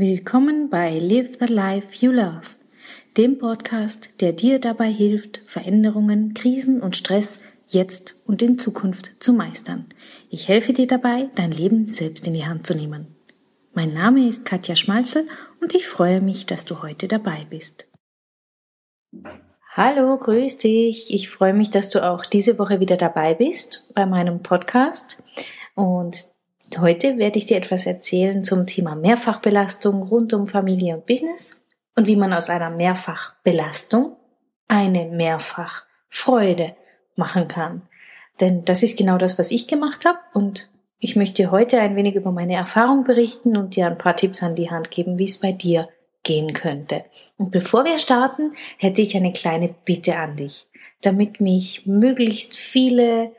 Willkommen bei Live the Life You Love, dem Podcast, der dir dabei hilft, Veränderungen, Krisen und Stress jetzt und in Zukunft zu meistern. Ich helfe dir dabei, dein Leben selbst in die Hand zu nehmen. Mein Name ist Katja Schmalzel und ich freue mich, dass du heute dabei bist. Hallo, grüß dich. Ich freue mich, dass du auch diese Woche wieder dabei bist bei meinem Podcast. Und heute werde ich dir etwas erzählen zum Thema Mehrfachbelastung rund um Familie und Business und wie man aus einer Mehrfachbelastung eine Mehrfachfreude machen kann. Denn das ist genau das, was ich gemacht habe und ich möchte heute ein wenig über meine Erfahrung berichten und dir ein paar Tipps an die Hand geben, wie es bei dir gehen könnte. Und bevor wir starten, hätte ich eine kleine Bitte an dich, damit mich möglichst viele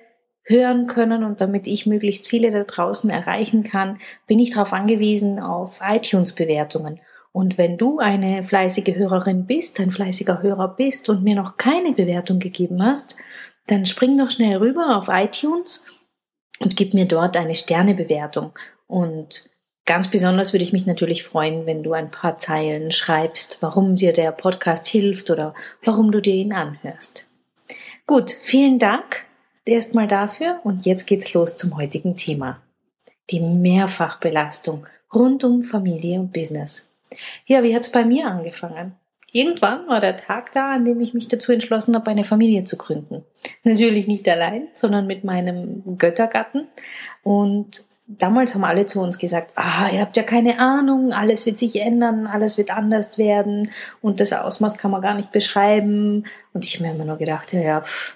hören können und damit ich möglichst viele da draußen erreichen kann, bin ich darauf angewiesen auf iTunes-Bewertungen. Und wenn du eine fleißige Hörerin bist, ein fleißiger Hörer bist und mir noch keine Bewertung gegeben hast, dann spring doch schnell rüber auf iTunes und gib mir dort eine Sternebewertung. Und Ganz besonders würde ich mich natürlich freuen, wenn du ein paar Zeilen schreibst, warum dir der Podcast hilft oder warum du dir ihn anhörst. Gut, vielen Dank erstmal dafür und jetzt geht's los zum heutigen Thema. Die Mehrfachbelastung rund um Familie und Business. Ja, wie hat's bei mir angefangen? Irgendwann war der Tag da, an dem ich mich dazu entschlossen habe, eine Familie zu gründen. Natürlich nicht allein, sondern mit meinem Göttergatten. Und damals haben alle zu uns gesagt, ah, ihr habt ja keine Ahnung, alles wird sich ändern, alles wird anders werden und das Ausmaß kann man gar nicht beschreiben. Und ich habe mir immer nur gedacht, ja, ja pff,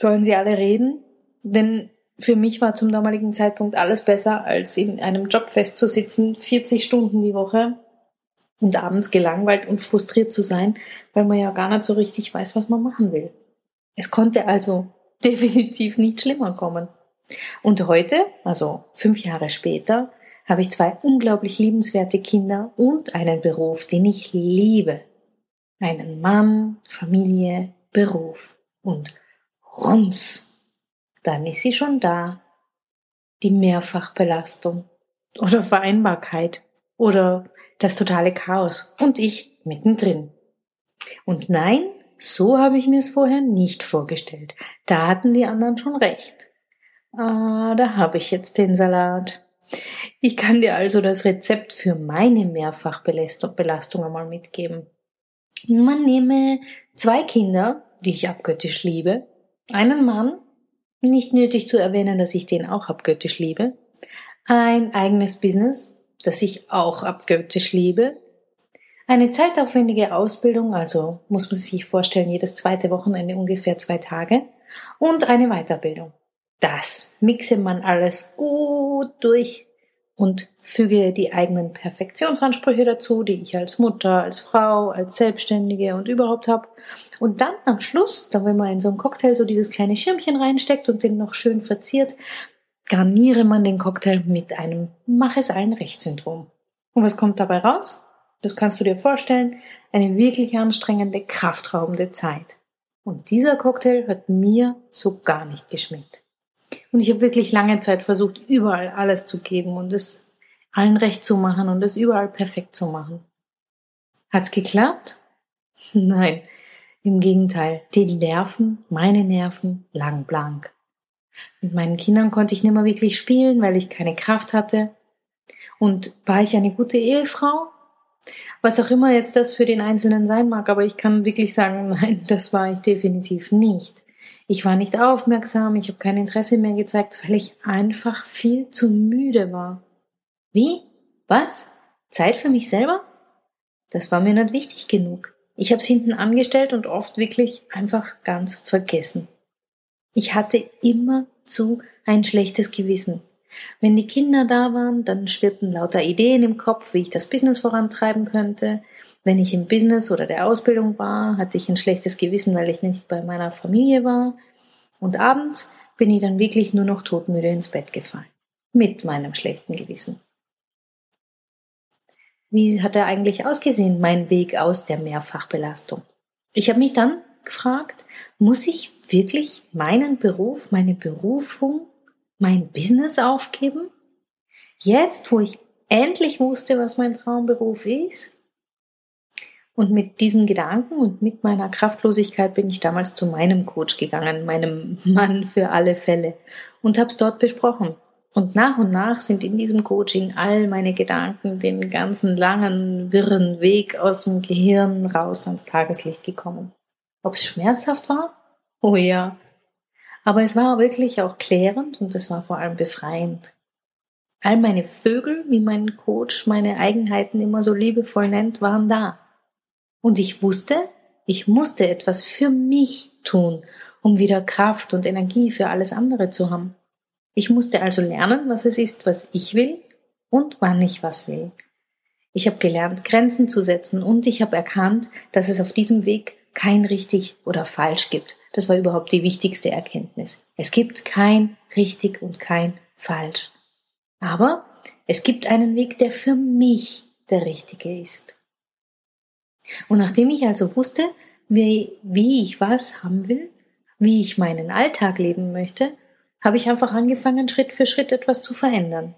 sollen sie alle reden? Denn für mich war zum damaligen Zeitpunkt alles besser, als in einem Job festzusitzen, 40 Stunden die Woche und abends gelangweilt und frustriert zu sein, weil man ja gar nicht so richtig weiß, was man machen will. Es konnte also definitiv nicht schlimmer kommen. Und heute, also fünf Jahre später, habe ich zwei unglaublich liebenswerte Kinder und einen Beruf, den ich liebe. Einen Mann, Familie, Beruf und rums. Dann ist sie schon da. Die Mehrfachbelastung oder Vereinbarkeit oder das totale Chaos und ich mittendrin. Und nein, so habe ich mir es vorher nicht vorgestellt. Da hatten die anderen schon recht. Ah, da habe ich jetzt den Salat. Ich kann dir also das Rezept für meine Mehrfachbelastung einmal mitgeben. Man nehme zwei Kinder, die ich abgöttisch liebe, einen Mann, nicht nötig zu erwähnen, dass ich den auch abgöttisch liebe, ein eigenes Business, das ich auch abgöttisch liebe, eine zeitaufwendige Ausbildung, also muss man sich vorstellen, jedes zweite Wochenende ungefähr zwei Tage, und eine Weiterbildung. Das mixe man alles gut durch und füge die eigenen Perfektionsansprüche dazu, die ich als Mutter, als Frau, als Selbstständige und überhaupt habe. Und dann am Schluss, dann wenn man in so einen Cocktail so dieses kleine Schirmchen reinsteckt und den noch schön verziert, garniere man den Cocktail mit einem Mach es allen recht Syndrom. Und was kommt dabei raus? Das kannst du dir vorstellen, eine wirklich anstrengende, kraftraubende Zeit. Und dieser Cocktail hat mir so gar nicht geschmeckt. Und ich habe wirklich lange Zeit versucht, überall alles zu geben und es allen recht zu machen und es überall perfekt zu machen. Hat's geklappt? Nein, im Gegenteil. Die Nerven, meine Nerven, lang blank. Mit meinen Kindern konnte ich nicht mehr wirklich spielen, weil ich keine Kraft hatte. Und war ich eine gute Ehefrau? Was auch immer jetzt das für den Einzelnen sein mag, aber ich kann wirklich sagen, nein, das war ich definitiv nicht. Ich war nicht aufmerksam, ich habe kein Interesse mehr gezeigt, weil ich einfach viel zu müde war. Wie? Was? Zeit für mich selber? Das war mir nicht wichtig genug. Ich habe es hinten angestellt und oft wirklich einfach ganz vergessen. Ich hatte immer zu ein schlechtes Gewissen. Wenn die Kinder da waren, dann schwirrten lauter Ideen im Kopf, wie ich das Business vorantreiben könnte. Wenn ich im Business oder der Ausbildung war, hatte ich ein schlechtes Gewissen, weil ich nicht bei meiner Familie war. Und abends bin ich dann wirklich nur noch todmüde ins Bett gefallen. Mit meinem schlechten Gewissen. Wie hat er eigentlich ausgesehen, mein Weg aus der Mehrfachbelastung? Ich habe mich dann gefragt, muss ich wirklich meinen Beruf, meine Berufung, mein Business aufgeben? Jetzt, wo ich endlich wusste, was mein Traumberuf ist. Und mit diesen Gedanken und mit meiner Kraftlosigkeit bin ich damals zu meinem Coach gegangen, meinem Mann für alle Fälle, und habe es dort besprochen. Und nach und nach sind in diesem Coaching all meine Gedanken den ganzen langen, wirren Weg aus dem Gehirn raus ans Tageslicht gekommen. Ob es schmerzhaft war? Oh ja. Aber es war wirklich auch klärend und es war vor allem befreiend. All meine Vögel, wie mein Coach meine Eigenheiten immer so liebevoll nennt, waren da. Und ich wusste, ich musste etwas für mich tun, um wieder Kraft und Energie für alles andere zu haben. Ich musste also lernen, was es ist, was ich will und wann ich was will. Ich habe gelernt, Grenzen zu setzen und ich habe erkannt, dass es auf diesem Weg kein richtig oder falsch gibt. Das war überhaupt die wichtigste Erkenntnis. Es gibt kein richtig und kein falsch. Aber es gibt einen Weg, der für mich der richtige ist. Und nachdem ich also wusste, wie, wie ich was haben will, wie ich meinen Alltag leben möchte, habe ich einfach angefangen, Schritt für Schritt etwas zu verändern.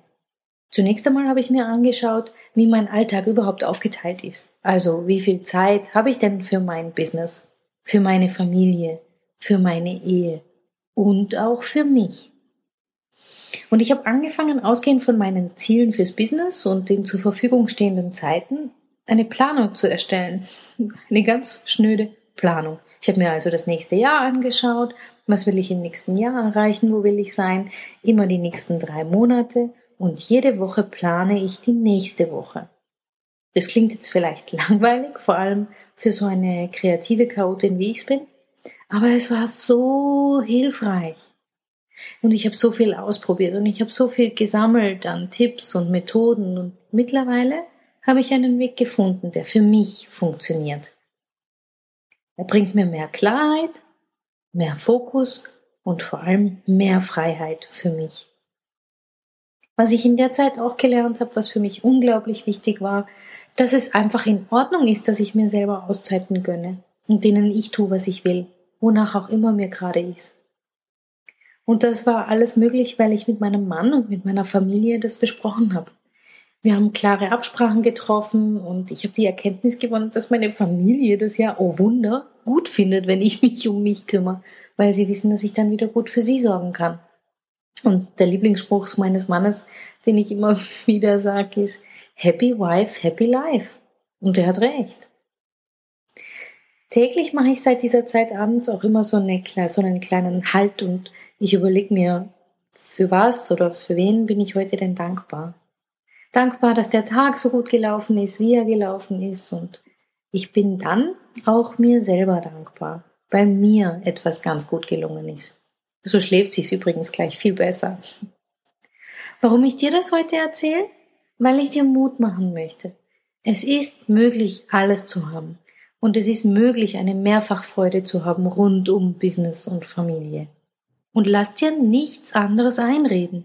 Zunächst einmal habe ich mir angeschaut, wie mein Alltag überhaupt aufgeteilt ist. Also wie viel Zeit habe ich denn für mein Business, für meine Familie, für meine Ehe und auch für mich. Und ich habe angefangen, ausgehend von meinen Zielen fürs Business und den zur Verfügung stehenden Zeiten, eine Planung zu erstellen. Eine ganz schnöde Planung. Ich habe mir also das nächste Jahr angeschaut. Was will ich im nächsten Jahr erreichen? Wo will ich sein? Immer die nächsten drei Monate. Und jede Woche plane ich die nächste Woche. Das klingt jetzt vielleicht langweilig, vor allem für so eine kreative Chaotin wie ich bin. Aber es war so hilfreich. Und ich habe so viel ausprobiert und ich habe so viel gesammelt an Tipps und Methoden und mittlerweile habe ich einen Weg gefunden, der für mich funktioniert. Er bringt mir mehr Klarheit, mehr Fokus und vor allem mehr Freiheit für mich. Was ich in der Zeit auch gelernt habe, was für mich unglaublich wichtig war, dass es einfach in Ordnung ist, dass ich mir selber Auszeiten gönne, in denen ich tue, was ich will, wonach auch immer mir gerade ist. Und das war alles möglich, weil ich mit meinem Mann und mit meiner Familie das besprochen habe. Wir haben klare Absprachen getroffen und ich habe die Erkenntnis gewonnen, dass meine Familie das ja, oh Wunder, gut findet, wenn ich mich um mich kümmere, weil sie wissen, dass ich dann wieder gut für sie sorgen kann. Und der Lieblingsspruch meines Mannes, den ich immer wieder sage, ist Happy Wife, Happy Life. Und er hat recht. Täglich mache ich seit dieser Zeit abends auch immer so, eine, so einen kleinen Halt und ich überlege mir, für was oder für wen bin ich heute denn dankbar? Dankbar, dass der Tag so gut gelaufen ist, wie er gelaufen ist. Und ich bin dann auch mir selber dankbar, weil mir etwas ganz gut gelungen ist. So schläft sich's übrigens gleich viel besser. Warum ich dir das heute erzähle? Weil ich dir Mut machen möchte. Es ist möglich, alles zu haben. Und es ist möglich, eine Mehrfachfreude zu haben rund um Business und Familie. Und lass dir nichts anderes einreden.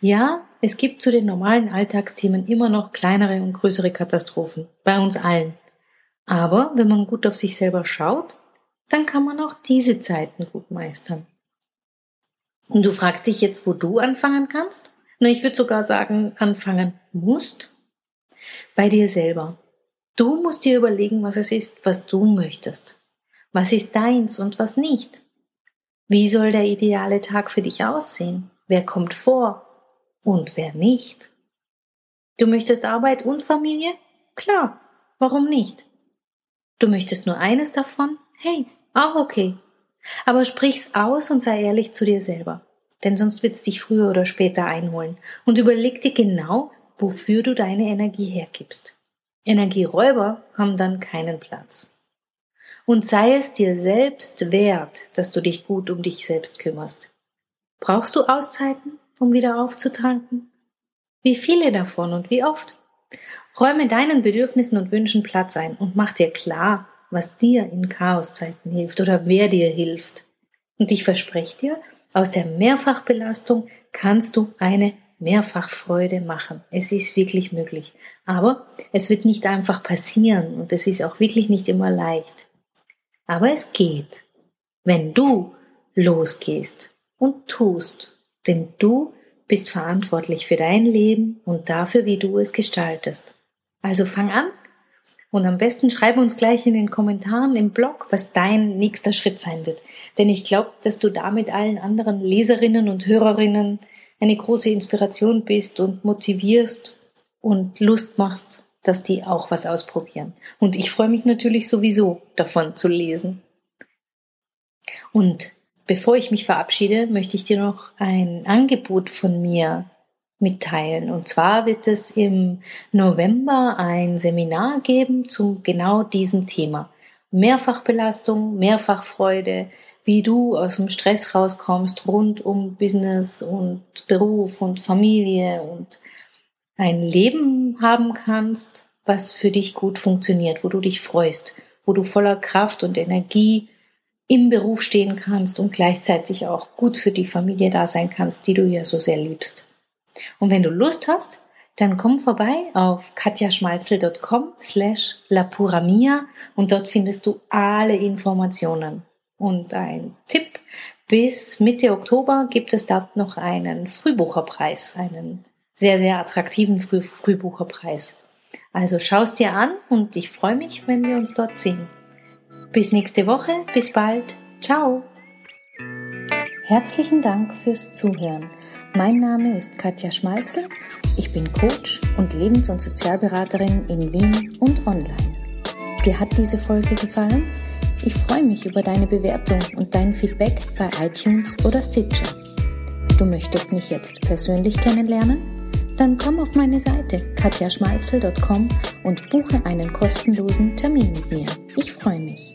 Ja, es gibt zu den normalen Alltagsthemen immer noch kleinere und größere Katastrophen, bei uns allen. Aber wenn man gut auf sich selber schaut, dann kann man auch diese Zeiten gut meistern. Und du fragst dich jetzt, wo du anfangen kannst? Na, ich würde sogar sagen, anfangen musst. Bei dir selber. Du musst dir überlegen, was es ist, was du möchtest. Was ist deins und was nicht? Wie soll der ideale Tag für dich aussehen? Wer kommt vor? Und wer nicht? Du möchtest Arbeit und Familie? Klar, warum nicht? Du möchtest nur eines davon? Hey, auch okay. Aber sprich's aus und sei ehrlich zu dir selber. Denn sonst wird's dich früher oder später einholen. Und überleg dir genau, wofür du deine Energie hergibst. Energieräuber haben dann keinen Platz. Und sei es dir selbst wert, dass du dich gut um dich selbst kümmerst. Brauchst du Auszeiten? Um wieder aufzutanken? Wie viele davon und wie oft? Räume deinen Bedürfnissen und Wünschen Platz ein und mach dir klar, was dir in Chaoszeiten hilft oder wer dir hilft. Und ich verspreche dir, aus der Mehrfachbelastung kannst du eine Mehrfachfreude machen. Es ist wirklich möglich. Aber es wird nicht einfach passieren und es ist auch wirklich nicht immer leicht. Aber es geht, wenn du losgehst und tust denn du bist verantwortlich für dein Leben und dafür, wie du es gestaltest. Also fang an und am besten schreib uns gleich in den Kommentaren im Blog, was dein nächster Schritt sein wird. Denn ich glaube, dass du damit allen anderen Leserinnen und Hörerinnen eine große Inspiration bist und motivierst und Lust machst, dass die auch was ausprobieren. Und ich freue mich natürlich sowieso davon zu lesen. Und bevor ich mich verabschiede, möchte ich dir noch ein Angebot von mir mitteilen. Und zwar wird es im November ein Seminar geben zu genau diesem Thema. Mehrfachbelastung, Mehrfachfreude, wie du aus dem Stress rauskommst rund um Business und Beruf und Familie und ein Leben haben kannst, was für dich gut funktioniert, wo du dich freust, wo du voller Kraft und Energie im Beruf stehen kannst und gleichzeitig auch gut für die Familie da sein kannst, die du ja so sehr liebst. Und wenn du Lust hast, dann komm vorbei auf katjaschmalzel.com slash lapuramia und dort findest du alle Informationen. Und ein Tipp, bis Mitte Oktober gibt es dort noch einen Frühbucherpreis, einen sehr, sehr attraktiven Früh Frühbucherpreis. Also schaust dir an und ich freue mich, wenn wir uns dort sehen. Bis nächste Woche, bis bald, ciao! Herzlichen Dank fürs Zuhören. Mein Name ist Katja Schmalzel. Ich bin Coach und Lebens- und Sozialberaterin in Wien und online. Dir hat diese Folge gefallen? Ich freue mich über deine Bewertung und dein Feedback bei iTunes oder Stitcher. Du möchtest mich jetzt persönlich kennenlernen? Dann komm auf meine Seite katjaschmalzel.com und buche einen kostenlosen Termin mit mir. Ich freue mich.